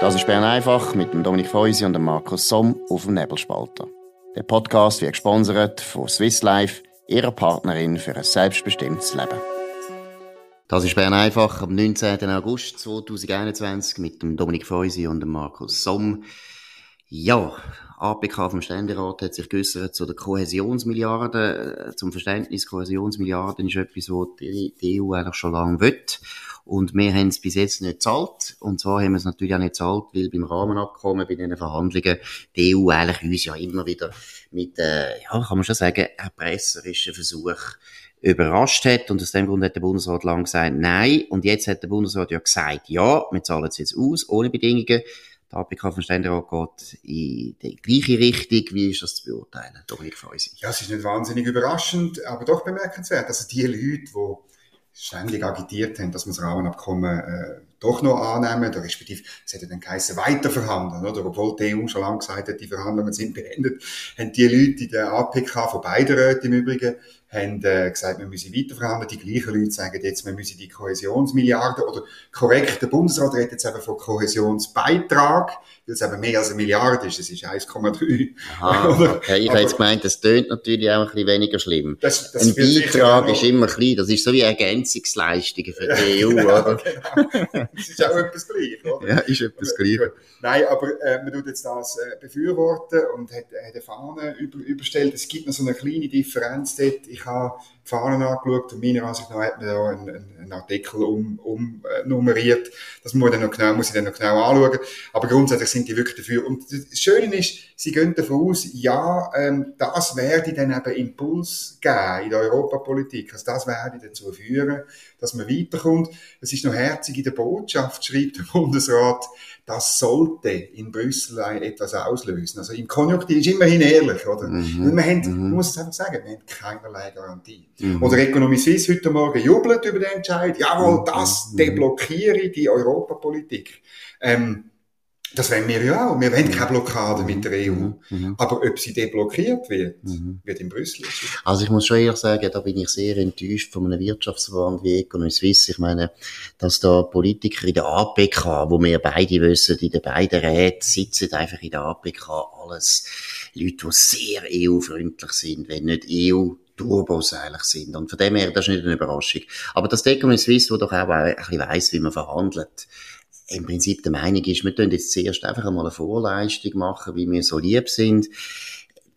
Das ist Bern einfach mit dem Dominik Feusi und dem Markus Somm auf dem Nebelspalter. Der Podcast wird gesponsert von Swiss Life, ihrer Partnerin für ein selbstbestimmtes Leben. Das ist Bern einfach am 19. August 2021 mit dem Dominik Feusi und dem Markus Somm. Ja, APK vom Ständerat hat sich geäußert zu der Kohäsionsmilliarde. Äh, zum Verständnis, Kohäsionsmilliarden ist etwas, was die EU eigentlich schon lange will. Und wir haben es bis jetzt nicht gezahlt. Und zwar haben wir es natürlich auch nicht gezahlt, weil beim Rahmenabkommen, bei diesen Verhandlungen, die EU eigentlich uns ja immer wieder mit, äh, ja, kann man schon sagen, erpresserischen Versuch überrascht hat. Und aus dem Grund hat der Bundesrat lang gesagt, nein. Und jetzt hat der Bundesrat ja gesagt, ja, wir zahlen es jetzt aus, ohne Bedingungen. Die APK vom Ständerat geht in die gleiche Richtung. Wie ist das zu beurteilen, Dominik Feusi? Ja, es ist nicht wahnsinnig überraschend, aber doch bemerkenswert. Also die Leute, die ständig agitiert haben, dass man das Rahmenabkommen äh, doch noch annehmen, oder respektive, es hätte dann geheißen, weiterverhandeln, oder? Obwohl die EU schon lange gesagt hat, die Verhandlungen sind beendet, haben die Leute in der APK von beiden Räten im Übrigen haben äh, gesagt, wir müssen weiterverhandeln. Die gleichen Leute sagen jetzt, wir müssen die Kohäsionsmilliarden oder korrekt, der Bundesrat redet jetzt eben von Kohäsionsbeitrag, weil es eben mehr als eine Milliarde ist, es ist 1,3. Aha, okay. Ich habe jetzt gemeint, das tönt natürlich auch ein bisschen weniger schlimm. Das, das ein Beitrag ist immer klein, das ist so wie Ergänzungsleistungen für die EU, genau, oder? Genau. Das ist auch etwas gleich, oder? Ja, ist etwas gleich. Nein, aber äh, man tut jetzt das äh, befürworten und hat, hat eine Fahne über, überstellt. Es gibt noch so eine kleine Differenz dort. Ich habe die Fahnen angeschaut und meiner Ansicht nach hat man da einen, einen Artikel umnummeriert. Um, äh, das muss, dann noch genau, muss ich dann noch genau anschauen. Aber grundsätzlich sind die wirklich dafür. Und das Schöne ist, sie gehen davon aus, ja, ähm, das werde dann eben Impuls geben in der Europapolitik. Also das werde dazu führen, dass man weiterkommt. Es ist noch herzig in der Botschaft, schreibt der Bundesrat, das sollte in Brüssel etwas auslösen. Also im Konjunktiv ist immerhin ehrlich, oder? Mhm. Wir haben, mhm. man muss es einfach sagen, wir haben keinerlei Garantie. Mhm. Oder Economy Suisse heute Morgen jubelt über den Entscheid. Jawohl, mhm. das mhm. deblockiere die Europapolitik. Ähm, das wollen wir ja auch. Wir wollen mhm. keine Blockade mit der EU. Mhm. mhm. Aber ob sie deblockiert wird, mhm. wird in Brüssel. Also ich muss schon ehrlich sagen, da bin ich sehr enttäuscht von einem Wirtschaftsverband wie Economy Suisse. Ich meine, dass da Politiker in der APK, wo wir beide wissen, in den beiden Räten sitzen einfach in der APK alles Leute, die sehr EU-freundlich sind, wenn nicht EU Turbos eigentlich sind. Und von dem her, das ist nicht eine Überraschung. Aber das Economy Suisse, wo doch auch ein bisschen weiss, wie man verhandelt, im Prinzip der Meinung ist, wir tun jetzt zuerst einfach einmal eine Vorleistung machen, wie wir so lieb sind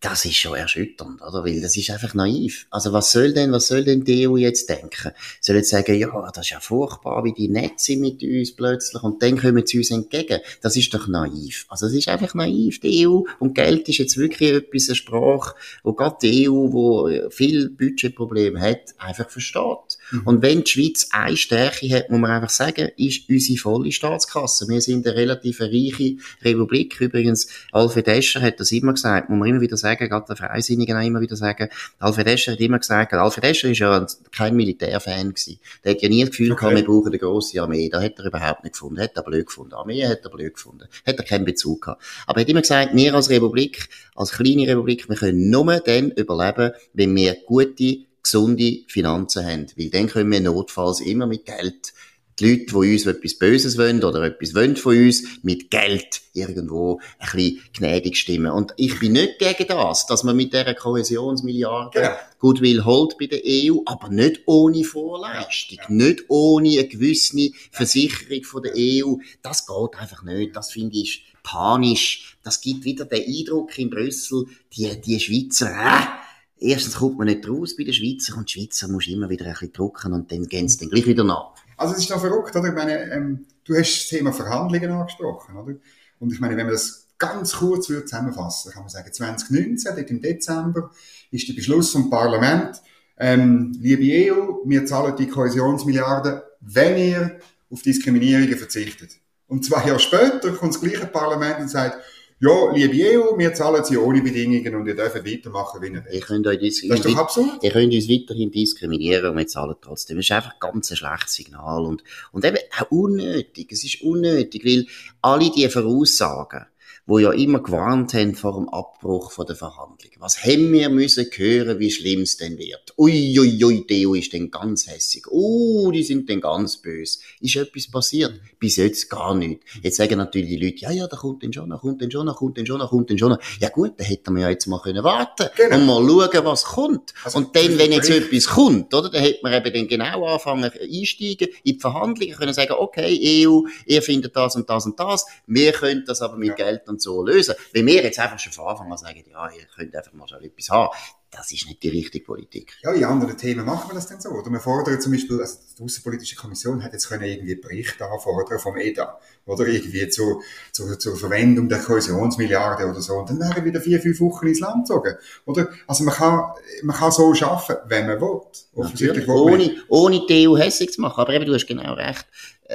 das ist schon erschütternd, oder? Weil das ist einfach naiv. Also was soll denn, was soll denn die EU jetzt denken? Soll jetzt sagen, ja, das ist ja furchtbar, wie die nett sind mit uns plötzlich und dann kommen sie uns entgegen. Das ist doch naiv. Also es ist einfach naiv, die EU. Und Geld ist jetzt wirklich etwas, eine Sprache, wo gerade die EU, wo viel Budgetprobleme hat, einfach versteht. Mhm. Und wenn die Schweiz eine Stärke hat, muss man einfach sagen, ist unsere volle Staatskasse. Wir sind eine relativ reiche Republik. Übrigens, Alfred Escher hat das immer gesagt, muss man immer wieder sagen, sagen, gerade der Freisinnigen auch immer wieder sagen, Alfred Escher hat immer gesagt, Alfred Escher ist ja kein Militärfan gewesen. Der hat ja nie das Gefühl okay. gehabt, wir brauchen eine grosse Armee. Da hat er überhaupt nicht gefunden. Hat er blöd gefunden. Armee hat er blöd gefunden. Hat er keinen Bezug gehabt. Aber er hat immer gesagt, wir als Republik, als kleine Republik, wir können nur dann überleben, wenn wir gute, gesunde Finanzen haben. Weil dann können wir notfalls immer mit Geld die Leute, die uns etwas Böses wollen oder etwas wollen von uns, mit Geld irgendwo ein bisschen gnädig stimmen. Und ich bin nicht gegen das, dass man mit dieser Kohäsionsmilliarde genau. Goodwill holt bei der EU, aber nicht ohne Vorleistung, ja. nicht ohne eine gewisse Versicherung von der EU. Das geht einfach nicht. Das finde ich panisch. Das gibt wieder den Eindruck in Brüssel, die, die Schweizer, äh, Erstens kommt man nicht raus bei den Schweizer und die Schweizer muss immer wieder ein bisschen drucken und dann gehen sie dann gleich wieder nach. Also es ist noch verrückt, oder? Ich meine, ähm, du hast das Thema Verhandlungen angesprochen, oder? Und ich meine, wenn man das ganz kurz würde zusammenfassen, kann man sagen, 2019, dort im Dezember, ist der Beschluss vom Parlament, ähm, liebe EU, wir zahlen die Kohäsionsmilliarden, wenn ihr auf Diskriminierungen verzichtet. Und zwei Jahre später kommt das gleiche Parlament und sagt, ja, liebe EU, wir zahlen sie ohne Bedingungen und ihr dürft weitermachen, wie ihr wollt. Ihr könnt euch das ist doch absurd. Ihr könnt uns weiterhin diskriminieren und wir zahlen trotzdem. Das ist einfach ganz ein schlechtes Signal und, und eben auch unnötig. Es ist unnötig, weil alle diese Voraussagen, wo ja immer gewarnt haben vor dem Abbruch von der Verhandlungen. Was haben wir müssen hören, wie schlimm es denn wird? Ui, ui, ui, die EU ist denn ganz hässig. Oh, die sind denn ganz böse. Ist etwas passiert? Bis jetzt gar nicht. Jetzt sagen natürlich die Leute, ja, ja, da kommt denn schon, da kommt denn schon, da kommt denn schon, da kommt denn schon. Ja gut, da hätten wir ja jetzt mal können warten genau. und mal schauen, was kommt. Also, und dann, wenn jetzt etwas kommt, oder, dann hätte man eben dann genau anfangen einsteigen in die Verhandlungen, können sagen, okay, EU, ihr findet das und das und das, wir können das aber mit ja. Geld und so lösen. Wenn wir jetzt einfach schon von Anfang an sagen, ja, ihr könnt einfach mal schon etwas haben, das ist nicht die richtige Politik. Ja, in anderen Themen machen wir das dann so. Oder wir fordern zum Beispiel, also die Außenpolitische Kommission hat jetzt können irgendwie Berichte anfordern vom EDA. Oder irgendwie zu, zu, zur Verwendung der Kohäsionsmilliarde oder so. Und dann wären wieder vier, fünf Wochen ins Land gezogen. Oder? Also man kann, man kann so schaffen, wenn man will. Offensichtlich ohne, ohne die EU hässlich zu machen. Aber eben, du hast genau recht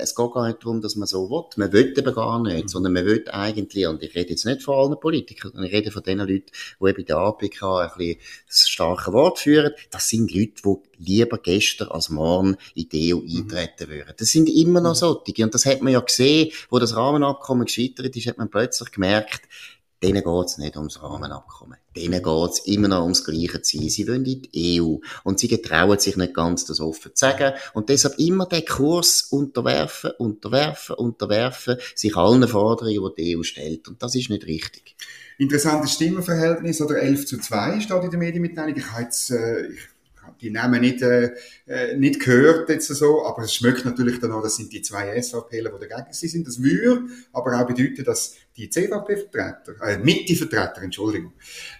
es geht gar nicht darum, dass man so will. Man will eben gar nicht, mhm. sondern man will eigentlich, und ich rede jetzt nicht von allen Politikern, sondern ich rede von den Leuten, die eben in der APK ein bisschen das starke Wort führen. Das sind Leute, die lieber gestern als morgen in die EU mhm. eintreten würden. Das sind immer noch mhm. solche. Und das hat man ja gesehen, wo das Rahmenabkommen gescheitert ist, hat man plötzlich gemerkt, denen geht's nicht ums Rahmenabkommen. Denen geht's immer noch ums gleiche Ziel. Sie wollen in die EU. Und sie getrauen sich nicht ganz, das offen zu sagen. Und deshalb immer den Kurs unterwerfen, unterwerfen, unterwerfen, sich allen Forderungen, die die EU stellt. Und das ist nicht richtig. Interessantes Stimmenverhältnis, oder 11 zu 2 steht in der Medienmitteilung. Ich habe jetzt, äh, ich die Namen nicht, äh, äh, nicht gehört jetzt so, aber es schmeckt natürlich dann auch, das sind die zwei SVPler, die dagegen sind. Das würde aber auch bedeuten, dass die CVP-Vertreter, äh, Mitte-Vertreter, Entschuldigung,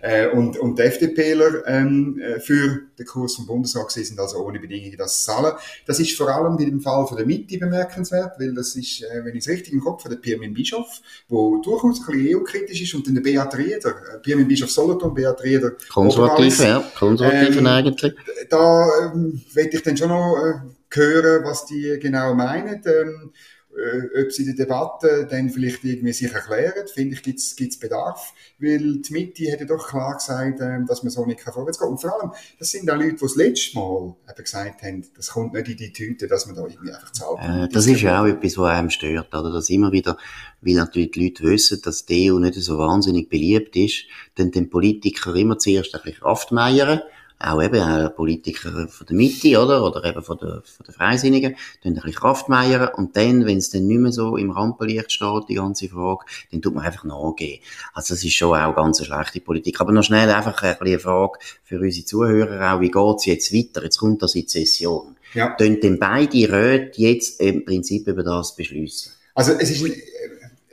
äh, und, und die FDPler ähm, äh, für den Kurs vom Bundesrat sind, also ohne Bedingungen das zahlen. Das ist vor allem in dem Fall von der Mitte bemerkenswert, weil das ist, äh, wenn ich es richtig im Kopf habe, der Pirmin Bischof, wo durchaus ein bisschen EU-kritisch ist, und dann der Beat Rieder, äh, Pirmin Bischof Solothurn, Beat Rieder. Konservativ, ja, Konservativen ähm, eigentlich. Da ähm, werde ich dann schon noch äh, hören, was die genau meinen. Ähm, äh, ob sie die Debatte dann vielleicht irgendwie sich erklären, finde ich, gibt es Bedarf, weil die Mitte hat ja doch klar gesagt, äh, dass man so nicht vorwärts kann. Und vor allem, das sind auch Leute, die das letzte Mal eben gesagt haben, das kommt nicht in die Tüte, dass man da irgendwie einfach zahlt. Äh, das ist ja auch etwas, was einem stört, oder? Dass immer wieder, weil natürlich die Leute wissen, dass die EU nicht so wahnsinnig beliebt ist, dann den Politiker immer zuerst ein bisschen Kraftmeiern, auch eben auch Politiker von der Mitte, oder? Oder eben von der, von der Freisinnigen, tun ein bisschen Kraft meiern und dann, wenn es dann nicht mehr so im Rampenlicht steht, die ganze Frage, dann tut man einfach nachgehen. Also das ist schon auch ganz eine schlechte Politik. Aber noch schnell einfach ein eine Frage für unsere Zuhörer auch, wie geht's jetzt weiter? Jetzt kommt das in die Session. Ja. Tun denn beide Räte jetzt im Prinzip über das beschließen? Also es ist,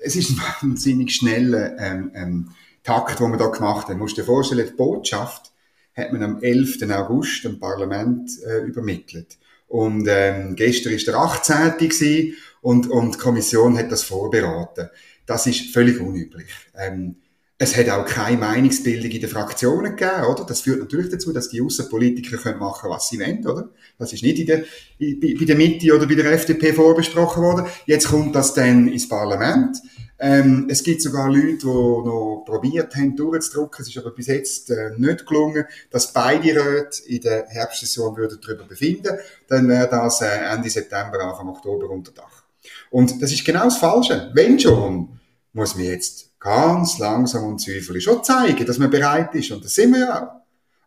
es ist ein wahnsinnig schneller ähm, ähm, Takt, den wir da gemacht haben. Du musst dir vorstellen, die Botschaft hat man am 11. August dem Parlament äh, übermittelt. Und ähm, gestern ist der 18. Gewesen, und, und die Kommission hat das vorberaten. Das ist völlig unüblich. Ähm, es hat auch keine Meinungsbildung in den Fraktionen gegeben, oder? Das führt natürlich dazu, dass die Außenpolitiker können machen, was sie wollen, oder? Das ist nicht in der, in, bei der Mitte oder bei der FDP vorbesprochen worden. Jetzt kommt das dann ins Parlament. Ähm, es gibt sogar Leute, die noch probiert haben, durchzudrücken. Es ist aber bis jetzt äh, nicht gelungen, dass beide Räte in der Herbstsession würden darüber befinden. Dann wäre das äh, Ende September, Anfang Oktober unter Dach. Und das ist genau das Falsche. Wenn schon, muss man jetzt ganz langsam und zügig schon zeigen, dass man bereit ist. Und das sind wir ja auch.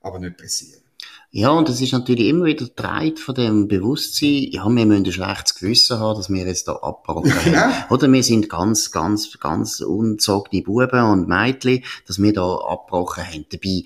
Aber nicht pressieren. Ja, und es ist natürlich immer wieder Treit von dem Bewusstsein, ja, wir müssen ein schlechtes Gewissen haben, dass wir jetzt da abbrochen genau. Oder wir sind ganz, ganz, ganz unzogene Buben und Mädchen, dass wir da abbrochen haben. Dabei,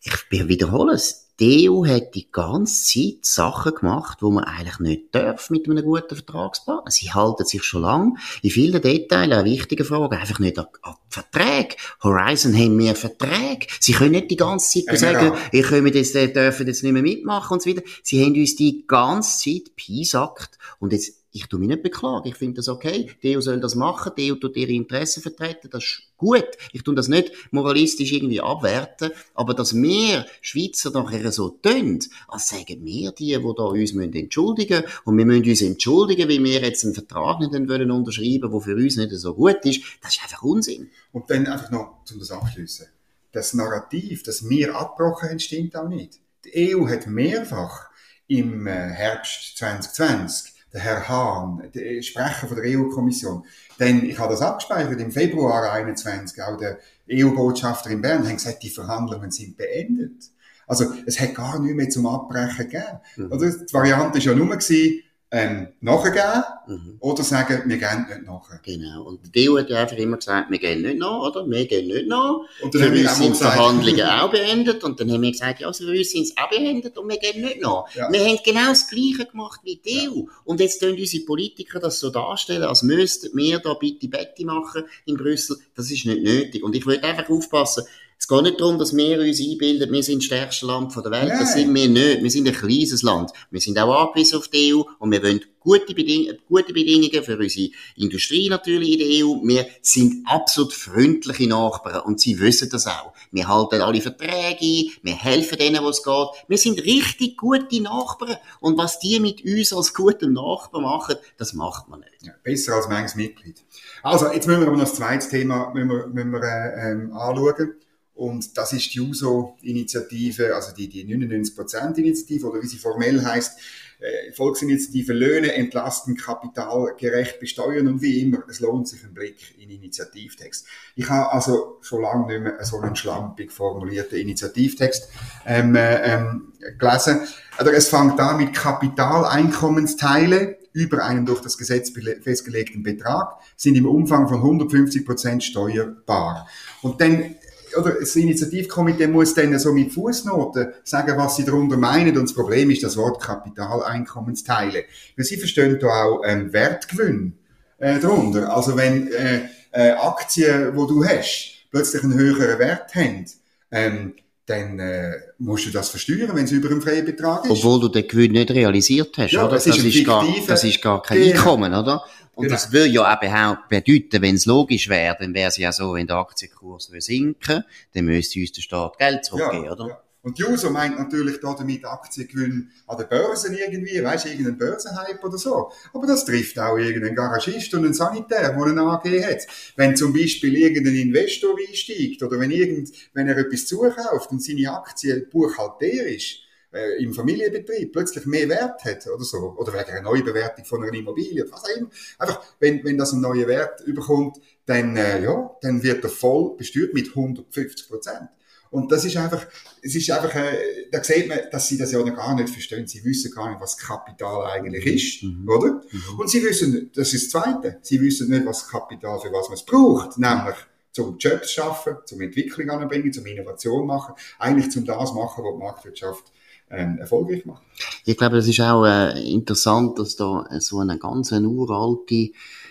ich wiederhole es, die EU hat die ganze Zeit Sachen gemacht, wo man eigentlich nicht darf mit einem guten Vertragspartner. Sie halten sich schon lange in vielen Details an wichtigen Fragen einfach nicht an, an Verträge. Horizon haben mehr Verträge. Sie können nicht die ganze Zeit ja, sagen, ihr könnt jetzt, dürfen jetzt nicht mehr mitmachen und so weiter. Sie haben uns die ganze Zeit piesackt und jetzt ich tu mich nicht beklagen. Ich finde das okay. Die EU soll das machen. Die EU tut ihre Interessen vertreten. Das ist gut. Ich tu das nicht moralistisch irgendwie abwerten. Aber dass wir Schweizer nachher so tun, als sagen wir die, die da uns müssen entschuldigen und wir müssen uns entschuldigen, weil wir jetzt einen Vertrag nicht wollen unterschreiben, der für uns nicht so gut ist, das ist einfach Unsinn. Und dann einfach noch, um das abschließen. Das Narrativ, das wir abgebrochen haben, stimmt auch nicht. Die EU hat mehrfach im äh, Herbst 2020 der Herr Hahn, der Sprecher von der EU-Kommission, denn ich habe das abgespeichert im Februar 21, auch der EU-Botschafter in Bern, haben gesagt, die Verhandlungen sind beendet. Also es hat gar nichts mehr zum Abbrechen gegeben. Mhm. Oder? Die Variante war ja nur, gewesen, ähm, nachgeben mhm. oder sagen, wir gehen nicht nach. Genau. Und die EU hat ja einfach immer gesagt, wir gehen nicht nach, oder? Wir gehen nicht nach. Und dann für haben uns sind die Verhandlungen auch beendet und dann haben wir gesagt, ja, für uns sind es auch beendet und wir gehen nicht nach. Ja. Wir haben genau das Gleiche gemacht wie die ja. EU. Und jetzt tun unsere Politiker das so darstellen, als müssten wir da bitte Betty machen in Brüssel. Das ist nicht nötig. Und ich würde einfach aufpassen, es geht nicht darum, dass wir uns einbilden, wir sind das stärkste Land der Welt. Nein. Das sind wir nicht. Wir sind ein kleines Land. Wir sind auch angewiesen auf die EU und wir wollen gute, Beding gute Bedingungen für unsere Industrie natürlich in der EU. Wir sind absolut freundliche Nachbarn und sie wissen das auch. Wir halten alle Verträge ein, wir helfen denen, wo es geht. Wir sind richtig gute Nachbarn und was die mit uns als guten Nachbarn machen, das macht man nicht. Ja, besser als manches Mitglied. Also, jetzt müssen wir aber noch das zweite Thema müssen wir, müssen wir, äh, ähm, anschauen. Und das ist die USO-Initiative, also die, die 99%-Initiative, oder wie sie formell heißt, äh, Volksinitiative Löhne entlasten, Kapital gerecht besteuern und wie immer, es lohnt sich ein Blick in Initiativtext. Ich habe also schon lange nicht mehr so einen schlampig formulierten Initiativtext ähm, äh, ähm, gelesen. Also es fängt an mit Kapitaleinkommensteile über einen durch das Gesetz festgelegten Betrag sind im Umfang von 150 Prozent steuerbar. Und dann oder das Initiativkomitee muss dann so mit Fußnoten sagen, was sie darunter meinen. Und das Problem ist das Wort Kapitaleinkommensteile. Weil sie verstehen da auch ähm, Wertgewinn äh, darunter. Also wenn äh, äh, Aktien, wo du hast, plötzlich einen höheren Wert haben, ähm, dann äh, musst du das versteuern, wenn es über einen freien Betrag ist. Obwohl du den Gewinn nicht realisiert hast, ja, oder? Das, ist, das ist, gar, das ist gar kein. Einkommen, oder? Und genau. das würde ja eben auch bedeuten, wenn es logisch wäre, dann wäre es ja so, wenn der Aktienkurs sinken dann müsste uns der Staat Geld zurückgeben, ja, oder? Ja. Und Juso meint natürlich da damit Aktiengewinn an den Börsen irgendwie, weißt du, irgendeinen Börsenhype oder so. Aber das trifft auch irgendeinen Garagist und einen Sanitär, der eine AG hat. Wenn zum Beispiel irgendein Investor einsteigt oder wenn irgend, wenn er etwas zukauft und seine Aktie buchhalterisch äh, im Familienbetrieb plötzlich mehr Wert hat oder so, oder wegen einer Neubewertung von einer Immobilie, was auch immer. Einfach, wenn, wenn das einen neuen Wert überkommt, dann, äh, ja, dann wird er voll besteuert mit 150 Prozent. Und das ist einfach, es ist einfach, äh, da sieht man, dass sie das ja noch gar nicht verstehen. Sie wissen gar nicht, was Kapital eigentlich ist, mhm. oder? Mhm. Und sie wissen, das ist das Zweite, sie wissen nicht, was Kapital für was man es braucht, nämlich zum Jobs schaffen, zum Entwicklung anbringen, zum Innovation machen, eigentlich zum das machen, was die Marktwirtschaft ähm, erfolgreich macht. Ich glaube, es ist auch äh, interessant, dass da so eine ganz eine uralte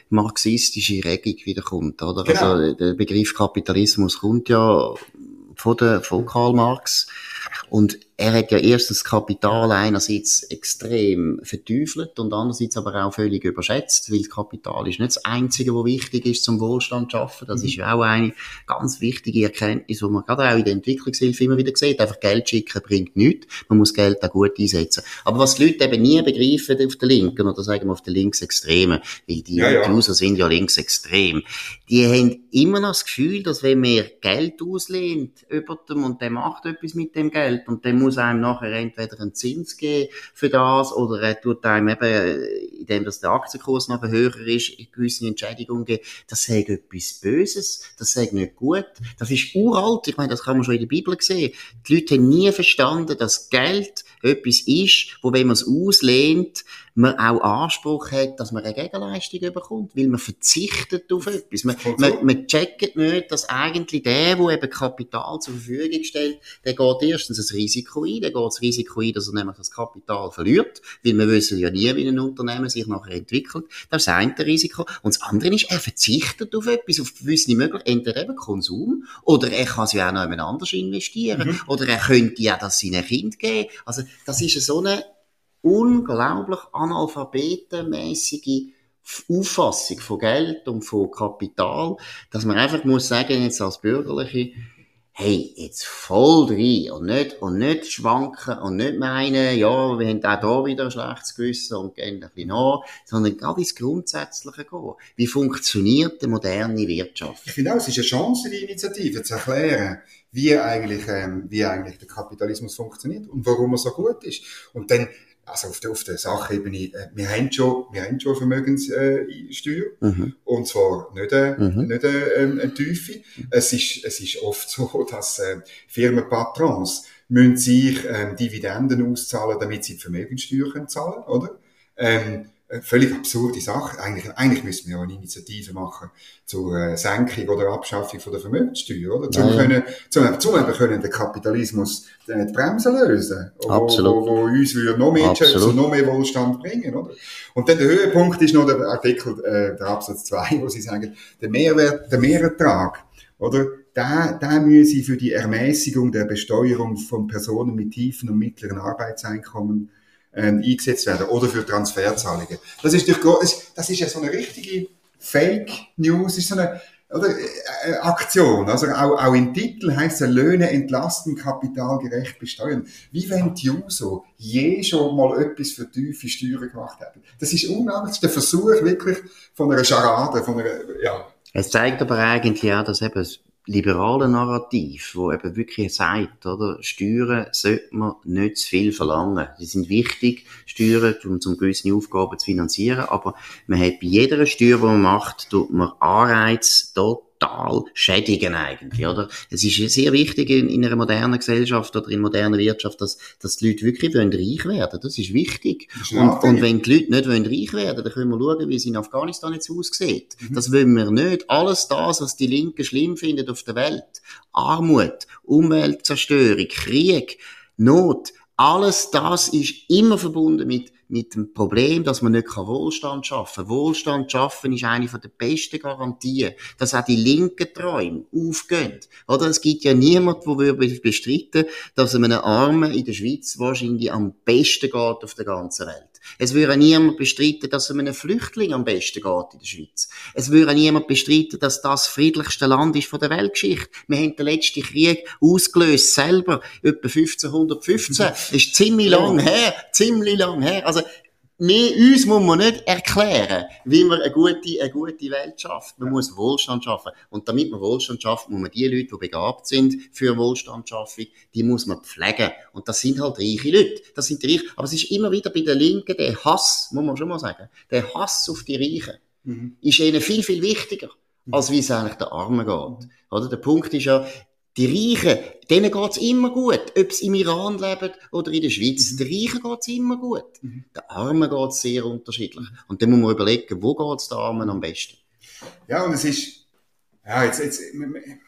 marxistische Regung wiederkommt, oder? Genau. Also der Begriff Kapitalismus kommt ja von, der, von Karl Marx und er hat ja erstens Kapital einerseits extrem verteufelt und andererseits aber auch völlig überschätzt, weil Kapital ist nicht das Einzige, was wichtig ist zum Wohlstand zu schaffen. Das mhm. ist ja auch eine ganz wichtige Erkenntnis, die man gerade auch in der Entwicklungshilfe immer wieder sieht. Einfach Geld schicken bringt nichts. Man muss Geld auch gut einsetzen. Aber was die Leute eben nie begreifen auf der Linken oder sagen wir auf der Linksextremen, weil die ja, ja. User sind ja linksextrem, die haben immer noch das Gefühl, dass wenn man Geld auslehnt über dem und der macht etwas mit dem Geld und der muss einem nachher entweder einen Zins geben für das oder er tut einem eben, indem dass der Aktienkurs nachher höher ist, gewisse Entschädigungen geben. Das sagt etwas Böses, das sagt nicht gut. Das ist uralt, ich meine, das kann man schon in der Bibel sehen. Die Leute haben nie verstanden, dass Geld etwas ist, wo wenn man es auslehnt, man auch Anspruch hat, dass man eine Gegenleistung bekommt, weil man verzichtet auf etwas. Man, man, man checkt nicht, dass eigentlich der, der eben Kapital zur Verfügung stellt, der geht erstens das Risiko ein, der geht das Risiko ein, dass er nämlich das Kapital verliert, weil wir wissen ja nie, wie ein Unternehmen sich nachher entwickelt. Das ist eine Risiko. Und das andere ist, er verzichtet auf etwas, auf gewisse Möglichkeiten, entweder eben Konsum, oder er kann es ja auch noch jemand anders investieren, mhm. oder er könnte ja das seinen Kind geben. Also, das ist so eine unglaublich analphabetenmäßige Auffassung von Geld und von Kapital, dass man einfach muss sagen, jetzt als Bürgerliche, hey, jetzt voll rein und nicht, und nicht schwanken und nicht meinen, ja, wir haben auch hier wieder ein schlechtes Gewissen und gehen ein bisschen nach, sondern gerade ins Grundsätzliche gehen. Wie funktioniert die moderne Wirtschaft? Ich finde auch, es ist eine Chance, die Initiative zu erklären, wie eigentlich, ähm, wie eigentlich der Kapitalismus funktioniert und warum er so gut ist. Und dann also auf der, auf der Sachebene, äh, wir haben schon, wir haben schon Vermögenssteuer. Mhm. Und zwar nicht, eine, mhm. nicht ähm, eine tiefe. Es ist, es ist oft so, dass äh, Firmenpatrons müssen sich ähm, Dividenden auszahlen, damit sie die Vermögenssteuer können zahlen, oder? Ähm, völlig absurde Sache. Eigentlich, eigentlich müssen wir ja eine Initiative machen zur äh, Senkung oder Abschaffung von der Vermögenssteuer, oder? Zum, können, zum, zum eben können den Kapitalismus äh, die Bremse lösen. Absolut. Wo, wo, uns würde noch mehr Schätze und noch mehr Wohlstand bringen, oder? Und dann der Höhepunkt ist noch der Artikel, äh, der Absatz 2, wo sie sagen, der Mehrwert, der Mehrertrag, oder? Da, da müsse für die Ermäßigung der Besteuerung von Personen mit tiefen und mittleren Arbeitseinkommen ähm, eingesetzt werden oder für Transferzahlungen. Das ist, durch, das ist ja so eine richtige Fake News, ist so eine oder, äh, äh, Aktion. Also auch, auch im Titel heißt es Löhne entlasten, kapitalgerecht besteuern. Wie wenn die Juso je schon mal etwas für tiefe Steuern gemacht hätten. Das ist unglaublich. Der Versuch wirklich von einer Charade, von einer, ja. Es zeigt aber eigentlich auch, dass eben liberale Narrativ, wo eben wirklich sagt, oder, Steuern sollte man nicht zu viel verlangen. Sie sind wichtig, Steuern, um zum gewissen Aufgaben zu finanzieren, aber man hat bei jeder Steuer, die man macht, tut man Anreiz dort total schädigen eigentlich, oder? Es ist sehr wichtig in, in, einer modernen Gesellschaft oder in moderner Wirtschaft, dass, dass die Leute wirklich wollen reich werden. Das ist wichtig. Das ist und, und, wenn die Leute nicht wollen reich werden, dann können wir schauen, wie es in Afghanistan jetzt aussieht. Mhm. Das wollen wir nicht. Alles das, was die Linken schlimm finden auf der Welt, Armut, Umweltzerstörung, Krieg, Not, alles das ist immer verbunden mit mit dem Problem, dass man nicht Wohlstand schaffen kann. Wohlstand schaffen ist eine der besten Garantien, dass auch die linken Träume aufgehen. Oder es gibt ja niemand, der würde bestreiten, dass einem Armen in der Schweiz wahrscheinlich am besten geht auf der ganzen Welt. Es würde niemand bestreiten, dass es einem Flüchtling am besten geht in der Schweiz. Es würde niemand bestreiten, dass das friedlichste Land ist von der Weltgeschichte. Wir haben den letzten Krieg ausgelöst selber, etwa 1515. Das ist ziemlich lang her, ziemlich lang her. Also, wir, uns muss man nicht erklären, wie man eine gute, eine gute Welt schafft. Man muss Wohlstand schaffen. Und damit man Wohlstand schafft, muss man die Leute, die begabt sind für Wohlstandsschaffung, die muss man pflegen. Und das sind halt reiche Leute. Das sind die Reichen. Aber es ist immer wieder bei den Linken der Hass, muss man schon mal sagen, der Hass auf die Reichen mhm. ist ihnen viel, viel wichtiger, als wie es eigentlich der Armen geht. Oder? Der Punkt ist ja, die Reichen, denen geht's immer gut. Ob sie im Iran leben oder in der Schweiz. Mhm. Den Reichen geht's immer gut. Mhm. Den Armen geht's sehr unterschiedlich. Und dann muss man überlegen, wo geht's den Armen am besten. Ja, und es ist, ja, jetzt, jetzt,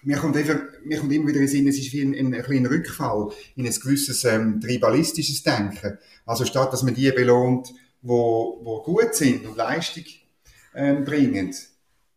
mir kommt einfach, mir kommt immer wieder in Sinn, es ist wie ein, ein, ein kleiner Rückfall in ein gewisses, ähm, tribalistisches Denken. Also statt, dass man die belohnt, wo, wo gut sind und Leistung, ähm, bringen,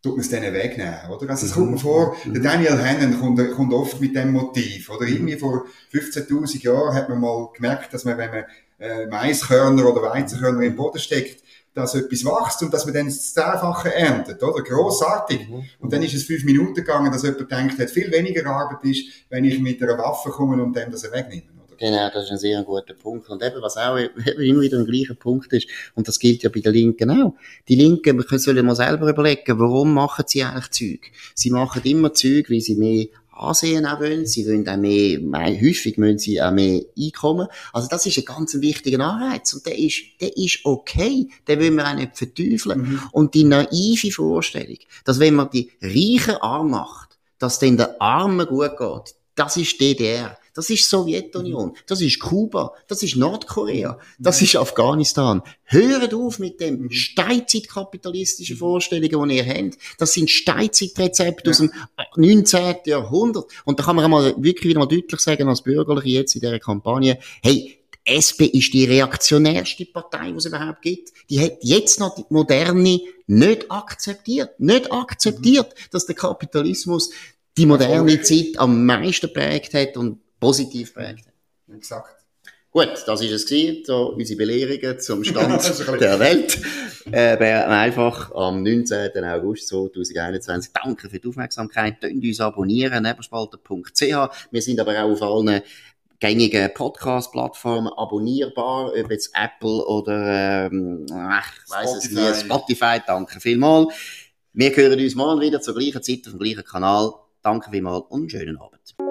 tut man es denen wegnehmen, oder? Also es kommt mir vor, der mhm. Daniel Hannon kommt, kommt oft mit dem Motiv, oder? Irgendwie vor 15.000 Jahren hat man mal gemerkt, dass man, wenn man äh, Maiskörner oder Weizenkörner im Boden steckt, dass etwas wächst und dass man dann das Zehnfache erntet, oder? Grossartig. Mhm. Und dann ist es fünf Minuten gegangen, dass jemand denkt, hat viel weniger Arbeit ist, wenn ich mit einer Waffe komme und dem das wegnehme. Genau, das ist ein sehr guter Punkt. Und eben, was auch immer wieder ein gleicher Punkt ist, und das gilt ja bei den Linken auch. Die Linken, wir sollen mal selber überlegen, warum machen sie eigentlich Zeug? Sie machen immer Zeug, weil sie mehr Ansehen auch wollen. Sie wollen auch mehr, mehr, häufig müssen sie auch mehr Einkommen. Also das ist ein ganz wichtiger Anreiz. Und der ist, der ist okay. Den wollen wir auch nicht verteufeln. Mhm. Und die naive Vorstellung, dass wenn man die Reichen arm macht, dass dann der Armen gut geht, das ist DDR. Das ist Sowjetunion, das ist Kuba, das ist Nordkorea, das ist Afghanistan. Hört auf mit dem mhm. steinzeitkapitalistischen Vorstellungen, die ihr habt. Das sind Steinzeitrezepte ja. aus dem 19. Jahrhundert. Und da kann man einmal wirklich wieder mal deutlich sagen, als Bürgerliche jetzt in dieser Kampagne, hey, die SP ist die reaktionärste Partei, die es überhaupt gibt. Die hat jetzt noch die Moderne nicht akzeptiert. Nicht akzeptiert, mhm. dass der Kapitalismus die moderne Zeit am meisten prägt hat und positiv prägt hat. Exakt. Gut, das ist es gewesen, so unsere Belehrungen zum Stand der Welt. Äh, einfach am 19. August 2021. Danke für die Aufmerksamkeit. Könnt uns abonnieren, neberspalter.ch. Wir sind aber auch auf allen gängigen Podcast-Plattformen abonnierbar, ob jetzt Apple oder, ähm, ich weiß es nicht, Spotify. Danke vielmals. Wir hören uns morgen wieder zur gleichen Zeit auf dem gleichen Kanal. Danke vielmals und einen schönen Abend.